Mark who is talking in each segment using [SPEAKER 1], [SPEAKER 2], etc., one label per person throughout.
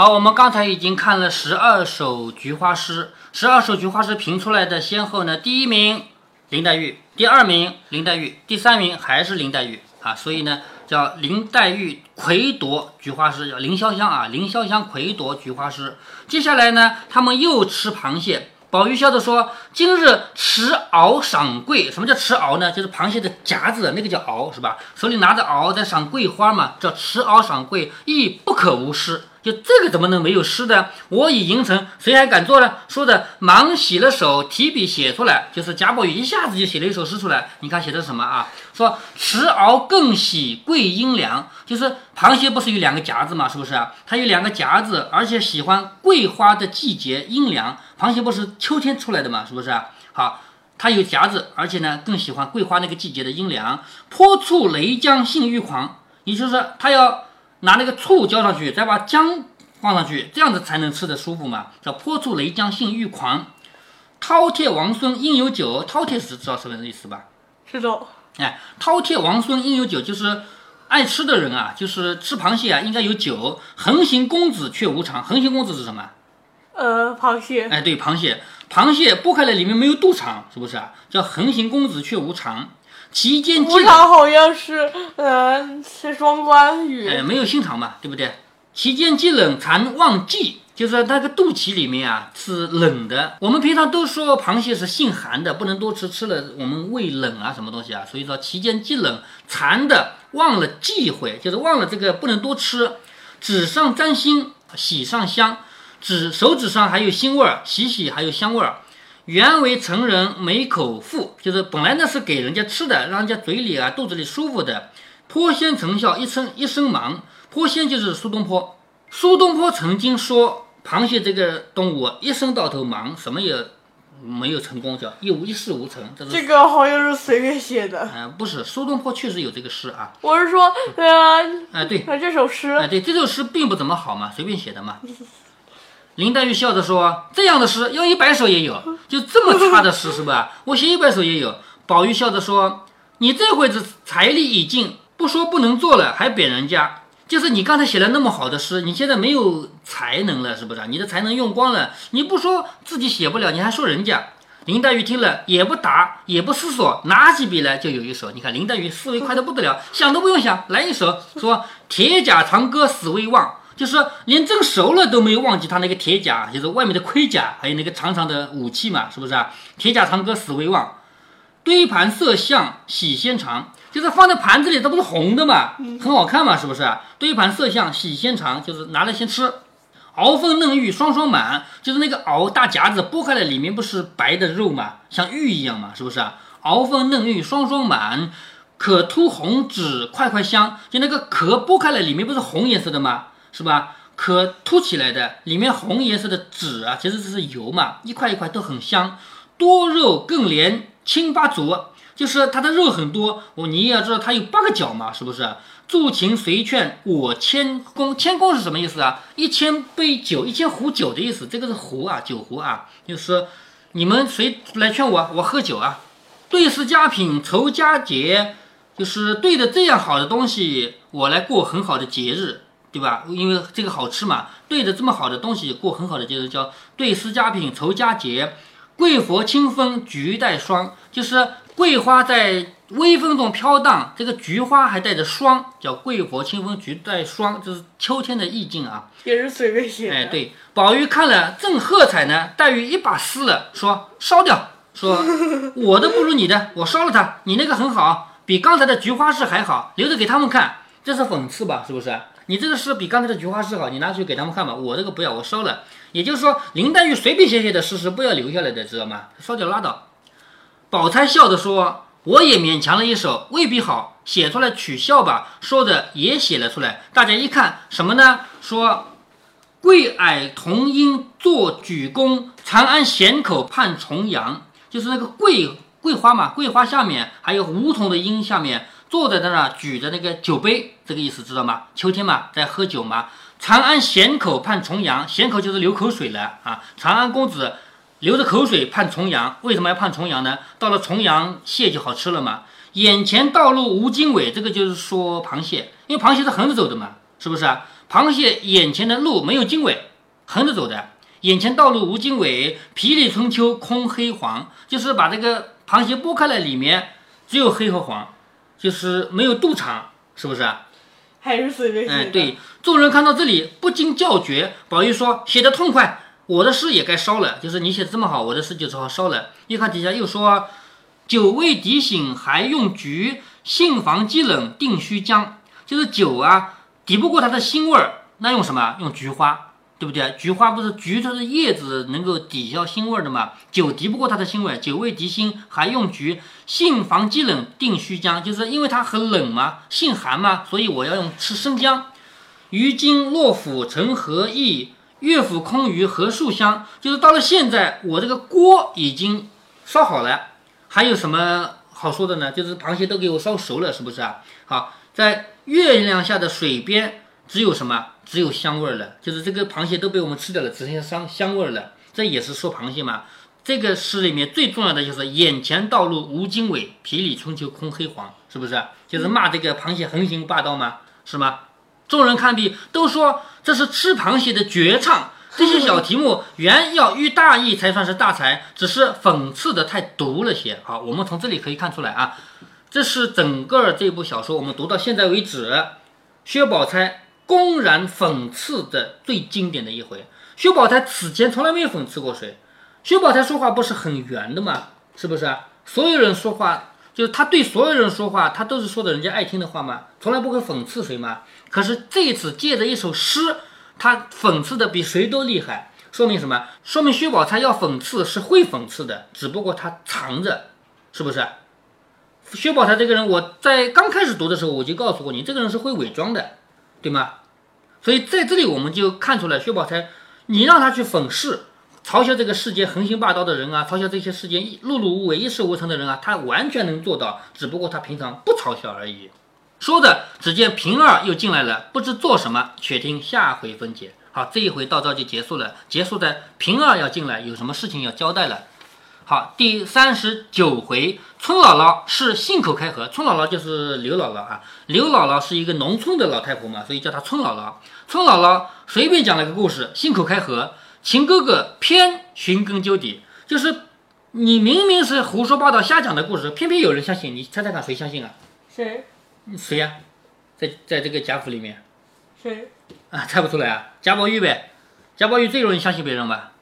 [SPEAKER 1] 好，我们刚才已经看了十二首菊花诗，十二首菊花诗评出来的先后呢，第一名林黛玉，第二名林黛玉，第三名还是林黛玉啊，所以呢叫林黛玉魁夺菊花诗，叫林潇湘啊，林潇湘魁夺菊花诗。接下来呢，他们又吃螃蟹。宝玉笑着说：“今日持鳌赏桂，什么叫持鳌呢？就是螃蟹的夹子，那个叫鳌，是吧？手里拿着鳌在赏桂花嘛，叫持鳌赏桂，亦不可无失。”就这个怎么能没有诗的？我已吟成，谁还敢做呢？说的忙洗了手，提笔写出来，就是贾宝玉一下子就写了一首诗出来。你看写的什么啊？说持鳌更喜桂阴凉，就是螃蟹不是有两个夹子嘛？是不是啊？它有两个夹子，而且喜欢桂花的季节阴凉。螃蟹不是秋天出来的嘛？是不是啊？好，它有夹子，而且呢更喜欢桂花那个季节的阴凉。泼醋雷浆性欲狂，也就是说它要。拿那个醋浇上去，再把姜放上去，这样子才能吃得舒服嘛。叫泼醋雷浆性欲狂，饕餮王孙应有酒。饕餮是知道什么意思吧？
[SPEAKER 2] 知道。
[SPEAKER 1] 哎，饕餮王孙应有酒，就是爱吃的人啊，就是吃螃蟹啊，应该有酒。横行公子却无常。横行公子是什么？
[SPEAKER 2] 呃，螃蟹。
[SPEAKER 1] 哎，对，螃蟹。螃蟹剥开了，里面没有肚肠，是不是啊？叫横行公子却无肠。其间
[SPEAKER 2] 无常好像是，嗯，是双关语。
[SPEAKER 1] 哎，没有心肠嘛，对不对？其间既冷常忘记，就是那个肚脐里面啊是冷的。我们平常都说螃蟹是性寒的，不能多吃，吃了我们胃冷啊，什么东西啊？所以说其间既冷馋的忘了忌讳，就是忘了这个不能多吃。指上沾腥，喜上香，指手指上还有腥味儿，洗洗还有香味儿。原为成人没口腹，就是本来呢是给人家吃的，让人家嘴里啊肚子里舒服的。颇仙成效一生一生忙，颇仙就是苏东坡。苏东坡曾经说，螃蟹这个动物一生到头忙，什么也没有成功，叫一无一事无成。这
[SPEAKER 2] 这个好像是随便写的。
[SPEAKER 1] 嗯，不是，苏东坡确实有这个诗啊。
[SPEAKER 2] 我是说，呃，
[SPEAKER 1] 哎对，
[SPEAKER 2] 这首诗，
[SPEAKER 1] 哎对，这首诗并不怎么好嘛，随便写的嘛。林黛玉笑着说：“这样的诗要一百首也有，就这么差的诗是吧？我写一百首也有。”宝玉笑着说：“你这会子财力已尽，不说不能做了，还贬人家。就是你刚才写了那么好的诗，你现在没有才能了，是不是？你的才能用光了，你不说自己写不了，你还说人家。”林黛玉听了也不答，也不思索，拿起笔来就有一首。你看林黛玉思维快得不得了，想都不用想，来一首，说：“铁甲长歌死未忘。”就是连蒸熟了都没有忘记他那个铁甲，就是外面的盔甲，还有那个长长的武器嘛，是不是啊？铁甲长歌死未忘，堆盘色相喜先尝，就是放在盘子里，它不是红的嘛，很好看嘛，是不是？堆盘色相喜先尝，就是拿来先吃。鳌凤嫩玉双双满，就是那个鳌大夹子剥开了，里面不是白的肉嘛，像玉一样嘛，是不是啊？鳌凤嫩玉双双满，可凸红脂块块香，就那个壳剥开了，里面不是红颜色的吗？是吧？可凸起来的，里面红颜色的籽啊，其实这是油嘛，一块一块都很香。多肉更连青八足，就是它的肉很多。我你也要知道它有八个角嘛，是不是？助情随劝我千功，千功是什么意思啊？一千杯酒，一千壶酒的意思。这个是壶啊，酒壶啊，就是说你们谁来劝我，我喝酒啊。对食佳品酬佳节，就是对着这样好的东西，我来过很好的节日。对吧？因为这个好吃嘛，对着这么好的东西过很好的节日，叫对诗佳品酬佳节。桂佛清风菊带霜，就是桂花在微风中飘荡，这个菊花还带着霜，叫桂佛清风菊带霜，这是秋天的意境啊。
[SPEAKER 2] 也是随便写的。
[SPEAKER 1] 哎，对，宝玉看了正喝彩呢，黛玉一把撕了，说烧掉，说 我的不如你的，我烧了它。你那个很好，比刚才的菊花诗还好，留着给他们看，这是讽刺吧？是不是？你这个诗比刚才的菊花诗好，你拿去给他们看吧。我这个不要，我烧了。也就是说，林黛玉随便写写的诗是不要留下来的，知道吗？烧掉拉倒。宝钗笑着说：“我也勉强了一首，未必好，写出来取笑吧。”说着也写了出来。大家一看什么呢？说：“桂霭同音作举弓，长安咸口盼重阳。”就是那个桂桂花嘛，桂花下面还有梧桐的荫下面。坐在那儿举着那个酒杯，这个意思知道吗？秋天嘛，在喝酒嘛。长安咸口盼重阳，咸口就是流口水了啊。长安公子流着口水盼重阳，为什么要盼重阳呢？到了重阳，蟹就好吃了嘛。眼前道路无经纬，这个就是说螃蟹，因为螃蟹是横着走的嘛，是不是啊？螃蟹眼前的路没有经纬，横着走的，眼前道路无经纬，皮里春秋空黑黄，就是把这个螃蟹剥开来，里面只有黑和黄，就是没有肚肠，是不是啊？
[SPEAKER 2] 还是随便写
[SPEAKER 1] 哎，
[SPEAKER 2] 的。
[SPEAKER 1] 对，众人看到这里不禁叫绝。宝玉说：“写的痛快，我的诗也该烧了。就是你写的这么好，我的诗就只好烧了。”一看底下又说：“酒未敌醒还用菊，杏房积冷定须姜。”就是酒啊，抵不过它的腥味儿，那用什么？用菊花，对不对？菊花不是菊，它的叶子能够抵消腥味的嘛。酒敌不过它的腥味，酒味敌腥还用菊，性防积冷定虚姜，就是因为它很冷嘛，性寒嘛，所以我要用吃生姜。于今落府成何意？乐府空余何树香？就是到了现在，我这个锅已经烧好了，还有什么好说的呢？就是螃蟹都给我烧熟了，是不是啊？好，在月亮下的水边，只有什么？只有香味儿了，就是这个螃蟹都被我们吃掉了，只剩下香香味儿了。这也是说螃蟹嘛。这个诗里面最重要的就是“眼前道路无经纬，皮里春秋空黑黄”，是不是？就是骂这个螃蟹横行霸道吗？是吗？众人看毕，都说这是吃螃蟹的绝唱。这些小题目原要寓大义才算是大才，只是讽刺的太毒了些。好，我们从这里可以看出来啊，这是整个这部小说我们读到现在为止，薛宝钗公然讽刺的最经典的一回。薛宝钗此前从来没有讽刺过谁，薛宝钗说话不是很圆的吗？是不是？所有人说话，就是他对所有人说话，他都是说的人家爱听的话吗？从来不会讽刺谁吗？可是这一次借着一首诗，他讽刺的比谁都厉害，说明什么？说明薛宝钗要讽刺是会讽刺的，只不过他藏着，是不是？薛宝钗这个人，我在刚开始读的时候我就告诉过你，这个人是会伪装的，对吗？所以在这里我们就看出来，薛宝钗，你让他去讽世，嘲笑这个世界横行霸道的人啊，嘲笑这些世间碌碌无为、一事无成的人啊，他完全能做到，只不过他平常不嘲笑而已。说着，只见平儿又进来了，不知做什么，且听下回分解。好，这一回到这就结束了，结束在平儿要进来，有什么事情要交代了。好，第三十九回，村姥姥是信口开河。村姥姥就是刘姥姥啊，刘姥姥是一个农村的老太婆嘛，所以叫她村姥姥。村姥姥随便讲了个故事，信口开河，秦哥哥偏寻根究底，就是你明明是胡说八道、瞎讲的故事，偏偏有人相信，你猜猜看谁相信啊？
[SPEAKER 2] 谁
[SPEAKER 1] 谁呀、在在这个贾府里面
[SPEAKER 2] 谁？
[SPEAKER 1] 啊，猜不出来啊？贾宝玉呗，贾宝玉最容易相信别人吧？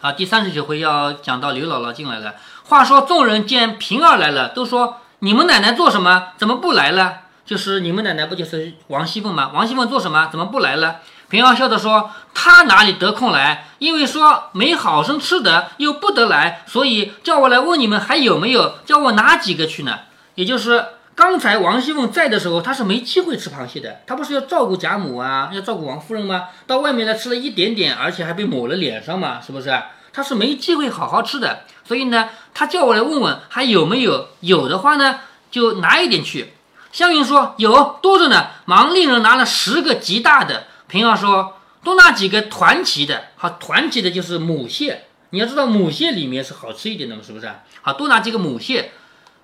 [SPEAKER 1] 好，第三十九回要讲到刘姥姥进来了。话说众人见平儿来了，都说你们奶奶做什么？怎么不来了？就是你们奶奶不就是王熙凤吗？王熙凤做什么？怎么不来了？平儿笑着说：“她哪里得空来？因为说没好生吃的，又不得来，所以叫我来问你们还有没有，叫我拿几个去呢？也就是刚才王熙凤在的时候，她是没机会吃螃蟹的。她不是要照顾贾母啊，要照顾王夫人吗？到外面来吃了一点点，而且还被抹了脸上嘛，是不是？她是没机会好好吃的。所以呢，她叫我来问问还有没有，有的话呢，就拿一点去。湘云说有多着呢，忙令人拿了十个极大的。平儿说多拿几个团旗的，好，团旗的就是母蟹。你要知道母蟹里面是好吃一点的嘛，是不是？好，多拿几个母蟹。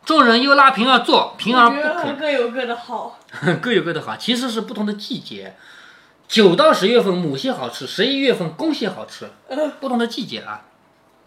[SPEAKER 1] 众人又拉平儿坐，平儿不肯。
[SPEAKER 2] 各有各的好。
[SPEAKER 1] 各有各的好，其实是不同的季节。九到十月份母蟹好吃，十一月份公蟹好吃，不同的季节啊。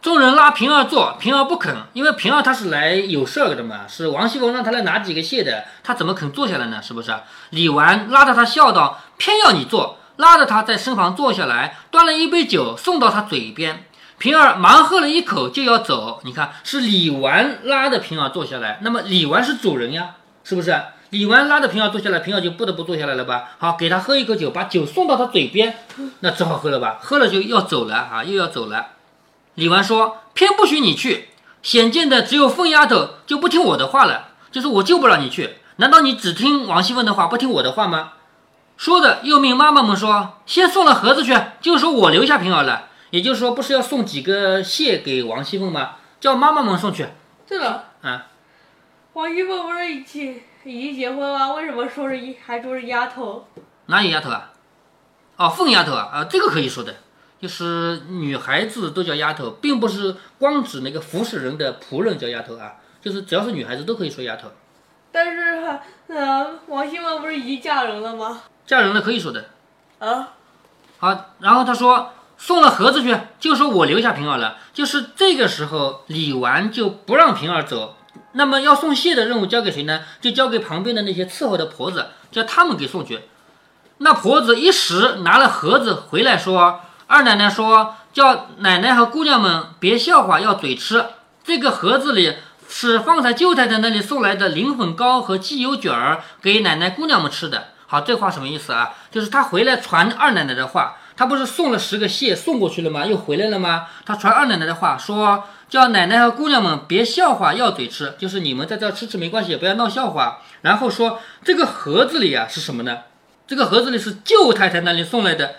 [SPEAKER 1] 众人拉平儿坐，平儿不肯，因为平儿他是来有事儿的嘛，是王熙凤让他来拿几个蟹的，他怎么肯坐下来呢？是不是？李纨拉着他笑道：“偏要你坐。”拉着他在身旁坐下来，端了一杯酒送到他嘴边。平儿忙喝了一口就要走，你看是李纨拉着平儿坐下来，那么李纨是主人呀，是不是？李纨拉着平儿坐下来，平儿就不得不坐下来了吧？好，给他喝一口酒，把酒送到他嘴边，那只好喝了吧？喝了就要走了啊，又要走了。李纨说：“偏不许你去，显见的只有凤丫头就不听我的话了，就是我就不让你去。难道你只听王熙凤的话，不听我的话吗？”说着又命妈妈们说：“先送了盒子去，就说我留下平儿了。”也就是说，不是要送几个蟹给王熙凤吗？叫妈妈们送去。
[SPEAKER 2] 对了，
[SPEAKER 1] 啊，
[SPEAKER 2] 王熙凤不是已经已经结婚了？为什么说是一还说是丫头？
[SPEAKER 1] 哪有丫头啊？哦，凤丫头啊，啊，这个可以说的，就是女孩子都叫丫头，并不是光指那个服侍人的仆人叫丫头啊，就是只要是女孩子都可以说丫头。
[SPEAKER 2] 但是，呃，王熙凤不是已经嫁人了吗？
[SPEAKER 1] 嫁人了可以说的，
[SPEAKER 2] 啊，
[SPEAKER 1] 好，然后他说送了盒子去，就说我留下平儿了。就是这个时候，李纨就不让平儿走。那么要送谢的任务交给谁呢？就交给旁边的那些伺候的婆子，叫他们给送去。那婆子一时拿了盒子回来，说二奶奶说叫奶奶和姑娘们别笑话，要嘴吃。这个盒子里是方才舅太太那里送来的灵粉糕和鸡油卷儿，给奶奶姑娘们吃的。好，这话什么意思啊？就是他回来传二奶奶的话，他不是送了十个蟹送过去了吗？又回来了吗？他传二奶奶的话，说叫奶奶和姑娘们别笑话，要嘴吃，就是你们在这吃吃没关系，也不要闹笑话。然后说这个盒子里啊是什么呢？这个盒子里是舅太太那里送来的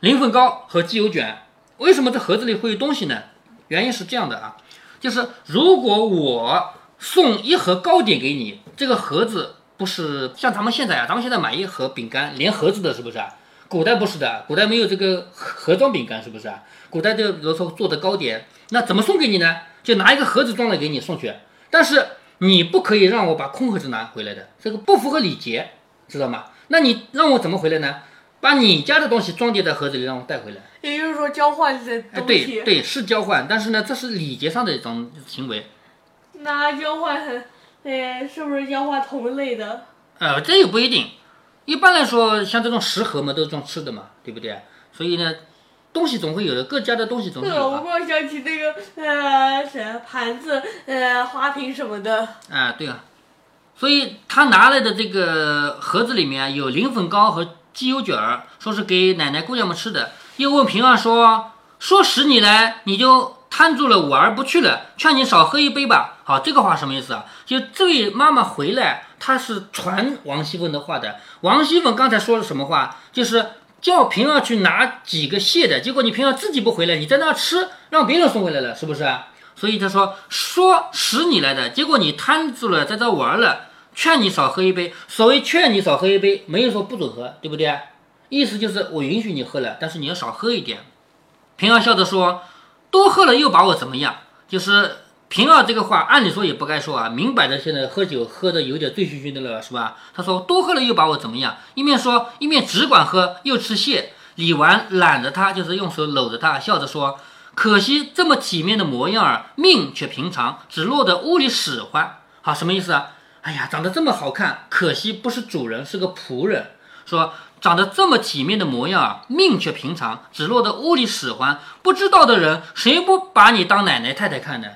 [SPEAKER 1] 灵粉糕和鸡油卷。为什么这盒子里会有东西呢？原因是这样的啊，就是如果我送一盒糕点给你，这个盒子不是像咱们现在啊，咱们现在买一盒饼干连盒子的，是不是啊？古代不是的，古代没有这个盒装饼干，是不是啊？古代的比如说做的糕点，那怎么送给你呢？就拿一个盒子装了给你送去，但是你不可以让我把空盒子拿回来的，这个不符合礼节，知道吗？那你让我怎么回来呢？把你家的东西装点在盒子里，让我带回来。
[SPEAKER 2] 也就是说交换的
[SPEAKER 1] 哎，
[SPEAKER 2] 东西。
[SPEAKER 1] 对对，是交换，但是呢，这是礼节上的一种行为。
[SPEAKER 2] 那交换，呃，是不是交换同类的？
[SPEAKER 1] 呃，这也不一定。一般来说，像这种食盒嘛，都是装吃的嘛，对不对？所以呢，东西总会有的，各家的东西总会有啊。
[SPEAKER 2] 光想起那个呃，什盘子、呃，花瓶什么的。
[SPEAKER 1] 啊，对啊。所以他拿来的这个盒子里面有灵粉糕和鸡油卷儿，说是给奶奶姑娘们吃的。又问平儿说：“说使你来，你就摊住了我而不去了，劝你少喝一杯吧。”好，这个话什么意思啊？就这位妈妈回来，他是传王熙凤的话的。王熙凤刚才说了什么话？就是叫平儿去拿几个蟹的，结果你平儿自己不回来，你在那吃，让别人送回来了，是不是？所以他说说使你来的，结果你摊住了，在这玩了，劝你少喝一杯。所谓劝你少喝一杯，没有说不准喝，对不对？意思就是我允许你喝了，但是你要少喝一点。平儿笑着说：“多喝了又把我怎么样？”就是平儿这个话，按理说也不该说啊，明摆着现在喝酒喝的有点醉醺醺的了，是吧？他说多喝了又把我怎么样？一面说一面只管喝，又吃蟹。李纨揽着他，就是用手搂着他，笑着说。可惜这么体面的模样儿，命却平常，只落得屋里使唤。好，什么意思啊？哎呀，长得这么好看，可惜不是主人，是个仆人。说长得这么体面的模样儿，命却平常，只落得屋里使唤。不知道的人，谁不把你当奶奶太太看呢？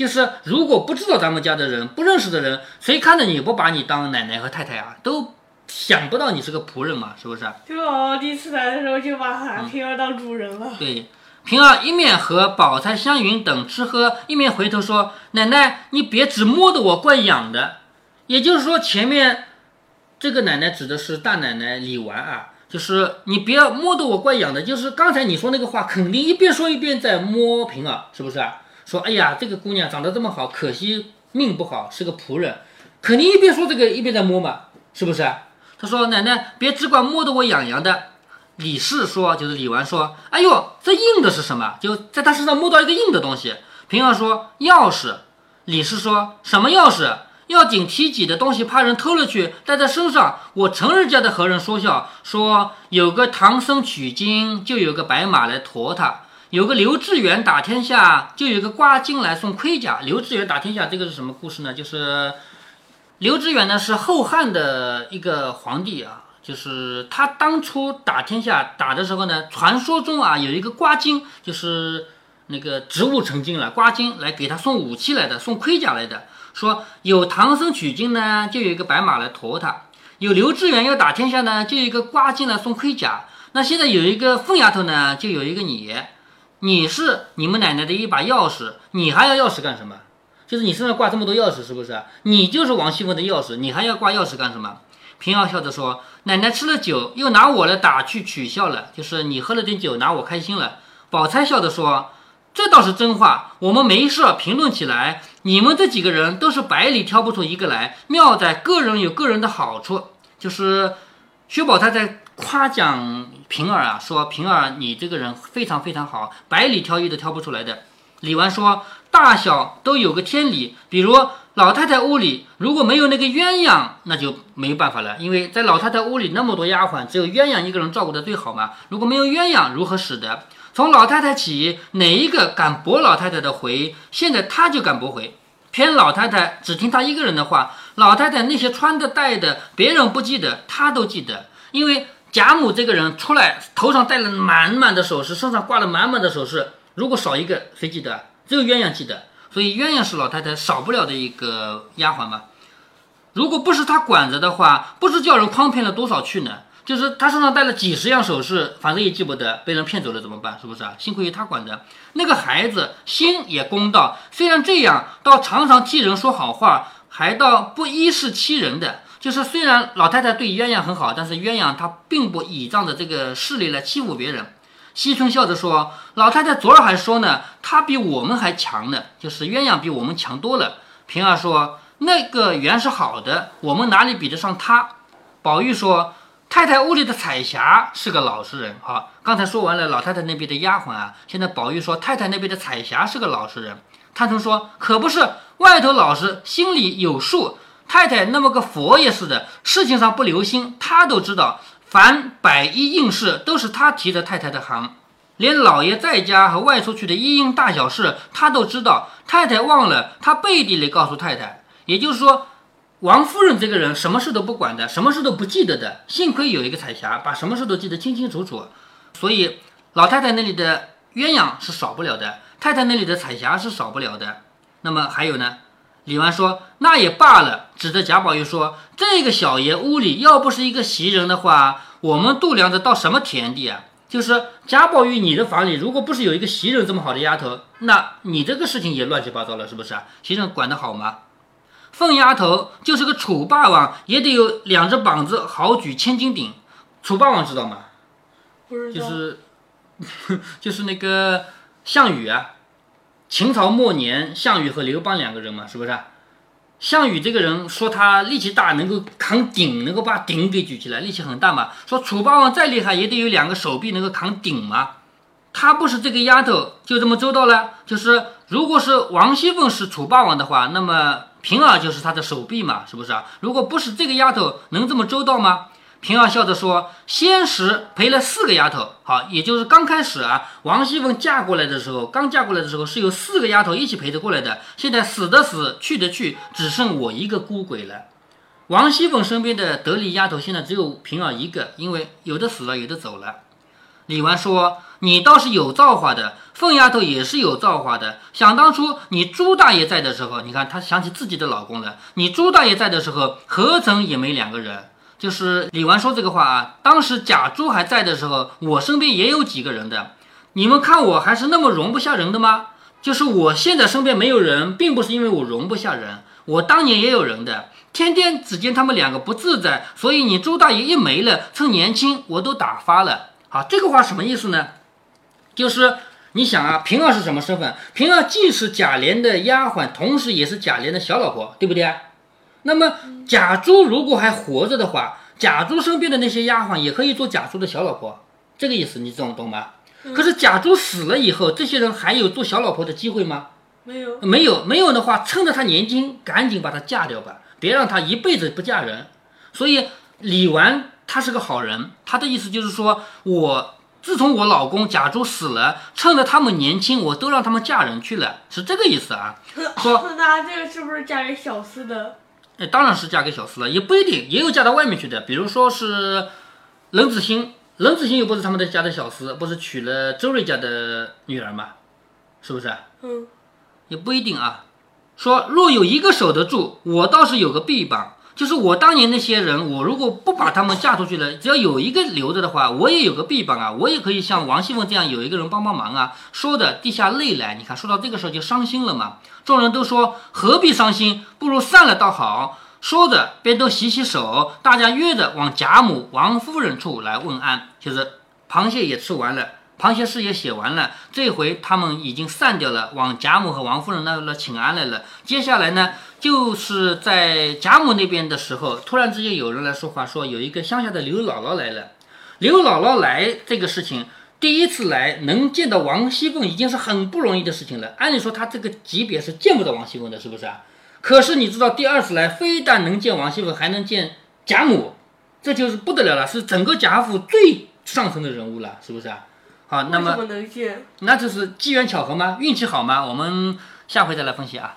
[SPEAKER 1] 就是如果不知道咱们家的人，不认识的人，谁看着你不把你当奶奶和太太啊？都想不到你是个仆人嘛，是不是？
[SPEAKER 2] 就我第一次来的时候就把平儿当主人了。
[SPEAKER 1] 对，平儿一面和宝钗、湘云等吃喝，一面回头说：“奶奶，你别只摸得我怪痒的。”也就是说，前面这个奶奶指的是大奶奶李纨啊，就是你别摸得我怪痒的。就是刚才你说那个话，肯定一边说一边在摸平儿，是不是啊？说哎呀，这个姑娘长得这么好，可惜命不好，是个仆人，肯定一边说这个一边在摸嘛，是不是啊？他说：“奶奶，别只管摸得我痒痒的。”李氏说：“就是李纨说，哎呦，这硬的是什么？就在他身上摸到一个硬的东西。”平儿说：“钥匙。”李氏说：“什么钥匙？要紧提己的东西，怕人偷了去，带在身上。我成日家的和人说笑，说有个唐僧取经，就有个白马来驮他；有个刘志远打天下，就有个瓜金来送盔甲。刘志远打天下，这个是什么故事呢？就是刘志远呢是后汉的一个皇帝啊。”就是他当初打天下打的时候呢，传说中啊有一个瓜金，就是那个植物成精了，瓜金来给他送武器来的，送盔甲来的。说有唐僧取经呢，就有一个白马来驮他；有刘志远要打天下呢，就有一个瓜金来送盔甲。那现在有一个凤丫头呢，就有一个你，你是你们奶奶的一把钥匙，你还要钥匙干什么？就是你身上挂这么多钥匙，是不是？你就是王熙凤的钥匙，你还要挂钥匙干什么？平儿笑着说：“奶奶吃了酒，又拿我来打趣取笑了，就是你喝了点酒，拿我开心了。”宝钗笑着说：“这倒是真话，我们没事评论起来，你们这几个人都是百里挑不出一个来，妙在个人有个人的好处。”就是薛宝钗在夸奖平儿啊，说平儿你这个人非常非常好，百里挑一都挑不出来的。李纨说：“大小都有个天理，比如老太太屋里如果没有那个鸳鸯，那就没办法了，因为在老太太屋里那么多丫鬟，只有鸳鸯一个人照顾的最好嘛。如果没有鸳鸯，如何使得？从老太太起，哪一个敢驳老太太的回？现在她就敢驳回，偏老太太只听她一个人的话。老太太那些穿的戴的，别人不记得，她都记得，因为贾母这个人出来，头上戴了满满的首饰，身上挂了满满的首饰。”如果少一个，谁记得？只有鸳鸯记得，所以鸳鸯是老太太少不了的一个丫鬟嘛。如果不是她管着的话，不知叫人诓骗了多少去呢？就是她身上带了几十样首饰，反正也记不得，被人骗走了怎么办？是不是啊？幸亏有她管着，那个孩子心也公道，虽然这样，倒常常替人说好话，还倒不依势欺人的。就是虽然老太太对鸳鸯很好，但是鸳鸯她并不倚仗着这个势力来欺负别人。惜春笑着说：“老太太昨儿还说呢，她比我们还强呢，就是鸳鸯比我们强多了。”平儿说：“那个原是好的，我们哪里比得上她？”宝玉说：“太太屋里的彩霞是个老实人。”好，刚才说完了老太太那边的丫鬟啊，现在宝玉说太太那边的彩霞是个老实人。探春说：“可不是，外头老实，心里有数。太太那么个佛爷似的，事情上不留心，他都知道。”凡百衣应事都是他提着太太的行，连老爷在家和外出去的一应大小事，他都知道。太太忘了，他背地里告诉太太。也就是说，王夫人这个人什么事都不管的，什么事都不记得的。幸亏有一个彩霞，把什么事都记得清清楚楚。所以老太太那里的鸳鸯是少不了的，太太那里的彩霞是少不了的。那么还有呢？李纨说：“那也罢了。”指着贾宝玉说：“这个小爷屋里要不是一个袭人的话，我们度量着到什么田地啊？就是贾宝玉，你的房里如果不是有一个袭人这么好的丫头，那你这个事情也乱七八糟了，是不是啊？袭人管得好吗？凤丫头就是个楚霸王，也得有两只膀子好举千斤顶。楚霸王知道吗？
[SPEAKER 2] 不知道。
[SPEAKER 1] 就是 就是那个项羽啊。”秦朝末年，项羽和刘邦两个人嘛，是不是？项羽这个人说他力气大，能够扛鼎，能够把鼎给举起来，力气很大嘛。说楚霸王再厉害，也得有两个手臂能够扛鼎嘛。他不是这个丫头，就这么周到了。就是如果是王熙凤是楚霸王的话，那么平儿就是他的手臂嘛，是不是啊？如果不是这个丫头，能这么周到吗？平儿笑着说：“先时陪了四个丫头，好，也就是刚开始啊，王熙凤嫁过来的时候，刚嫁过来的时候是有四个丫头一起陪着过来的。现在死的死，去的去，只剩我一个孤鬼了。王熙凤身边的得力丫头现在只有平儿一个，因为有的死了，有的走了。”李纨说：“你倒是有造化的，凤丫头也是有造化的。想当初你朱大爷在的时候，你看她想起自己的老公了。你朱大爷在的时候，何曾也没两个人。”就是李纨说这个话啊，当时贾珠还在的时候，我身边也有几个人的。你们看我还是那么容不下人的吗？就是我现在身边没有人，并不是因为我容不下人，我当年也有人的。天天只见他们两个不自在，所以你朱大爷一没了，趁年轻我都打发了。好，这个话什么意思呢？就是你想啊，平儿是什么身份？平儿既是贾琏的丫鬟，同时也是贾琏的小老婆，对不对啊？那么贾珠如果还活着的话，贾珠身边的那些丫鬟也可以做贾珠的小老婆，这个意思你懂懂吗？可是贾珠死了以后，这些人还有做小老婆的机会吗？
[SPEAKER 2] 没有，
[SPEAKER 1] 没有，没有的话，趁着她年轻，赶紧把她嫁掉吧，别让她一辈子不嫁人。所以李纨她是个好人，她的意思就是说，我自从我老公贾珠死了，趁着他们年轻，我都让他们嫁人去了，是这个意思啊。说
[SPEAKER 2] 那这个是不是嫁给小厮的？
[SPEAKER 1] 哎，当然是嫁给小四了，也不一定，也有嫁到外面去的。比如说是冷子兴，冷子兴又不是他们的家的小厮，不是娶了周瑞家的女儿吗？是不是？
[SPEAKER 2] 嗯，
[SPEAKER 1] 也不一定啊。说若有一个守得住，我倒是有个臂膀。就是我当年那些人，我如果不把他们嫁出去了，只要有一个留着的话，我也有个臂膀啊，我也可以像王熙凤这样有一个人帮帮忙啊。说的滴下泪来，你看说到这个时候就伤心了嘛。众人都说何必伤心，不如散了倒好。说着便都洗洗手，大家约着往贾母、王夫人处来问安。其实螃蟹也吃完了，螃蟹诗也写完了，这回他们已经散掉了，往贾母和王夫人那了请安来了。接下来呢？就是在贾母那边的时候，突然之间有人来说话，说有一个乡下的刘姥姥来了。刘姥姥来这个事情，第一次来能见到王熙凤已经是很不容易的事情了。按理说她这个级别是见不到王熙凤的，是不是啊？可是你知道，第二次来非但能见王熙凤，还能见贾母，这就是不得了了，是整个贾府最上层的人物了，是不是啊？好，那么
[SPEAKER 2] 么能见？
[SPEAKER 1] 那就是机缘巧合吗？运气好吗？我们下回再来分析啊。